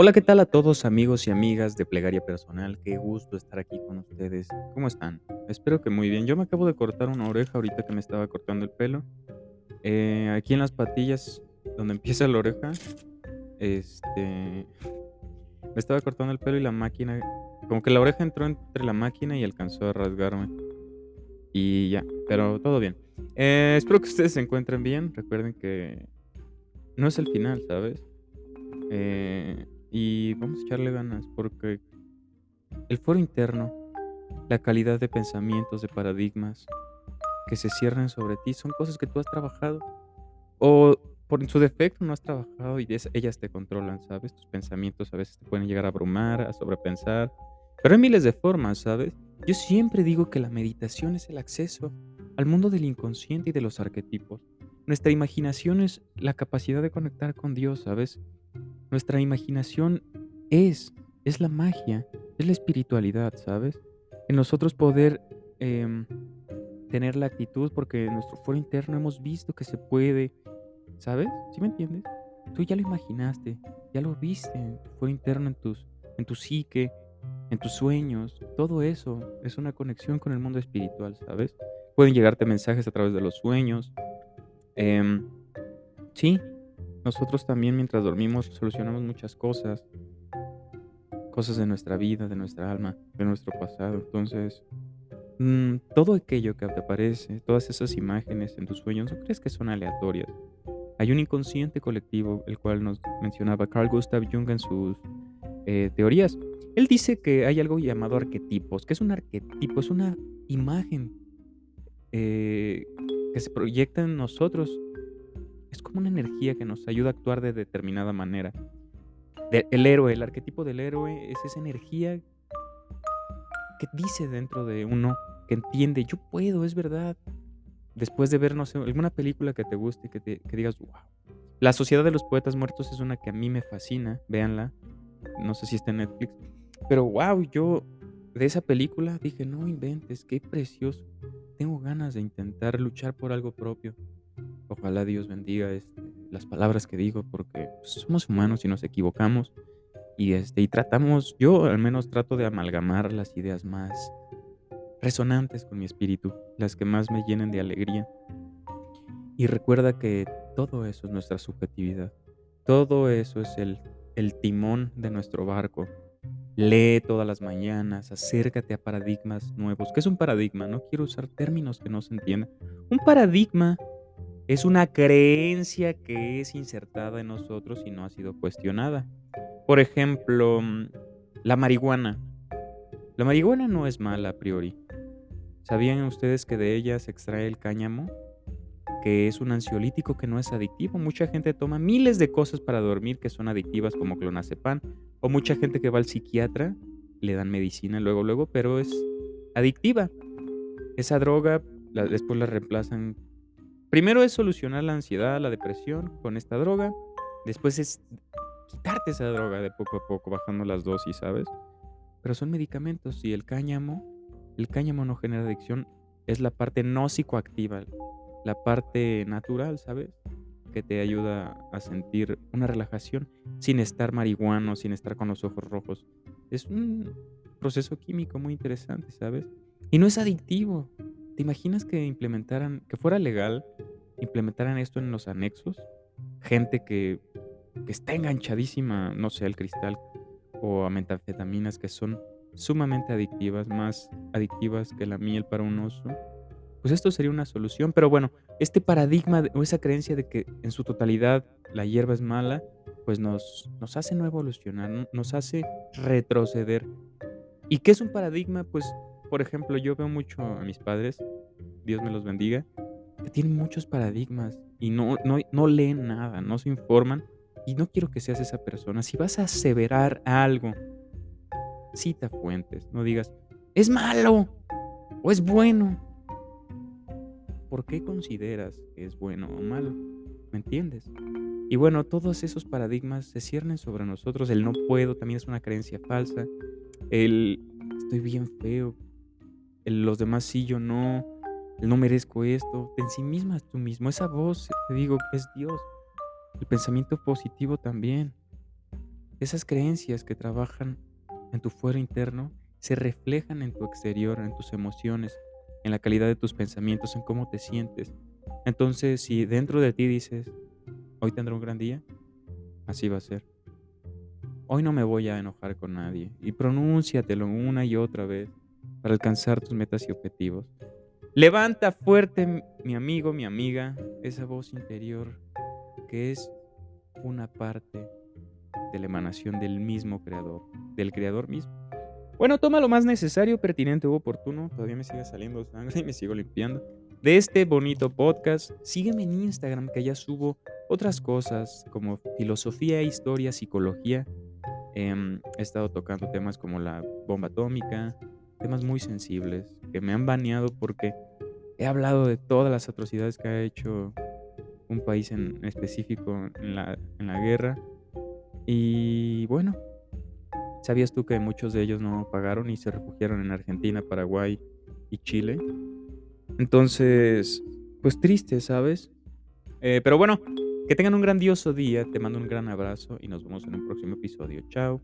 Hola, ¿qué tal a todos amigos y amigas de Plegaria Personal? Qué gusto estar aquí con ustedes. ¿Cómo están? Espero que muy bien. Yo me acabo de cortar una oreja ahorita que me estaba cortando el pelo. Eh, aquí en las patillas, donde empieza la oreja, este, me estaba cortando el pelo y la máquina, como que la oreja entró entre la máquina y alcanzó a rasgarme. Y ya, pero todo bien. Eh, espero que ustedes se encuentren bien. Recuerden que no es el final, ¿sabes? Eh, y vamos a echarle ganas porque el foro interno, la calidad de pensamientos, de paradigmas que se cierran sobre ti son cosas que tú has trabajado o por su defecto no has trabajado y ellas te controlan, ¿sabes? Tus pensamientos a veces te pueden llegar a abrumar, a sobrepensar, pero hay miles de formas, ¿sabes? Yo siempre digo que la meditación es el acceso al mundo del inconsciente y de los arquetipos. Nuestra imaginación es la capacidad de conectar con Dios, ¿sabes? Nuestra imaginación es, es la magia, es la espiritualidad, ¿sabes? En nosotros poder em, tener la actitud, porque en nuestro foro interno hemos visto que se puede, ¿sabes? ¿Sí me entiendes? Tú ya lo imaginaste, ya lo viste en tu foro interno, en, tus, en tu psique, en tus sueños, todo eso es una conexión con el mundo espiritual, ¿sabes? Pueden llegarte mensajes a través de los sueños. Em, sí, nosotros también mientras dormimos solucionamos muchas cosas, cosas de nuestra vida, de nuestra alma, de nuestro pasado. Entonces, mm, todo aquello que te aparece, todas esas imágenes en tus sueños, no crees que son aleatorias. Hay un inconsciente colectivo, el cual nos mencionaba Carl Gustav Jung en sus eh, teorías. Él dice que hay algo llamado arquetipos. que es un arquetipo? Es una imagen eh, que se proyecta en nosotros es como una energía que nos ayuda a actuar de determinada manera. el héroe, el arquetipo del héroe es esa energía que dice dentro de uno, que entiende, yo puedo, es verdad. Después de ver, no sé, alguna película que te guste, que, te, que digas, wow. La Sociedad de los Poetas Muertos es una que a mí me fascina, véanla. No sé si está en Netflix. Pero wow, yo de esa película dije, no inventes, qué precioso. Tengo ganas de intentar luchar por algo propio. Ojalá Dios bendiga este, las palabras que digo porque pues, somos humanos y nos equivocamos y, este, y tratamos, yo al menos trato de amalgamar las ideas más resonantes con mi espíritu, las que más me llenen de alegría. Y recuerda que todo eso es nuestra subjetividad, todo eso es el, el timón de nuestro barco. Lee todas las mañanas, acércate a paradigmas nuevos. ¿Qué es un paradigma? No quiero usar términos que no se entiendan. Un paradigma es una creencia que es insertada en nosotros y no ha sido cuestionada. Por ejemplo, mm, la marihuana. La marihuana no es mala a priori. ¿Sabían ustedes que de ella se extrae el cáñamo? Que es un ansiolítico que no es adictivo. Mucha gente toma miles de cosas para dormir que son adictivas como clonazepam. O mucha gente que va al psiquiatra, le dan medicina luego, luego, pero es adictiva. Esa droga después la reemplazan Primero es solucionar la ansiedad, la depresión con esta droga. Después es quitarte esa droga de poco a poco, bajando las dosis, ¿sabes? Pero son medicamentos y el cáñamo, el cáñamo no genera adicción, es la parte no psicoactiva, la parte natural, ¿sabes? Que te ayuda a sentir una relajación sin estar marihuano, sin estar con los ojos rojos. Es un proceso químico muy interesante, ¿sabes? Y no es adictivo. ¿Te imaginas que implementaran, que fuera legal, implementaran esto en los anexos? Gente que, está enganchadísima, no sé, al cristal o a metanfetaminas que son sumamente adictivas, más adictivas que la miel para un oso. Pues esto sería una solución, pero bueno, este paradigma o esa creencia de que en su totalidad la hierba es mala, pues nos, nos hace no evolucionar, nos hace retroceder. ¿Y qué es un paradigma? Pues por ejemplo, yo veo mucho a mis padres, Dios me los bendiga, tienen muchos paradigmas y no, no, no leen nada, no se informan. Y no quiero que seas esa persona. Si vas a aseverar algo, cita fuentes. No digas, es malo o es bueno. ¿Por qué consideras que es bueno o malo? ¿Me entiendes? Y bueno, todos esos paradigmas se ciernen sobre nosotros. El no puedo también es una creencia falsa. El estoy bien feo los demás sí, yo no, no merezco esto. En sí misma es tú mismo. Esa voz, te digo, es Dios. El pensamiento positivo también. Esas creencias que trabajan en tu fuero interno se reflejan en tu exterior, en tus emociones, en la calidad de tus pensamientos, en cómo te sientes. Entonces, si dentro de ti dices, hoy tendré un gran día, así va a ser. Hoy no me voy a enojar con nadie. Y pronúnciatelo una y otra vez para alcanzar tus metas y objetivos. Levanta fuerte, mi amigo, mi amiga, esa voz interior que es una parte de la emanación del mismo creador, del creador mismo. Bueno, toma lo más necesario, pertinente u oportuno. Todavía me sigue saliendo sangre y me sigo limpiando. De este bonito podcast, sígueme en Instagram que allá subo otras cosas como filosofía, historia, psicología. Em, he estado tocando temas como la bomba atómica, temas muy sensibles que me han baneado porque he hablado de todas las atrocidades que ha hecho un país en específico en la, en la guerra. Y bueno, ¿Sabías tú que muchos de ellos no pagaron y se refugiaron en Argentina, Paraguay y Chile? Entonces, pues triste, ¿sabes? Eh, pero bueno, que tengan un grandioso día, te mando un gran abrazo y nos vemos en un próximo episodio. Chao.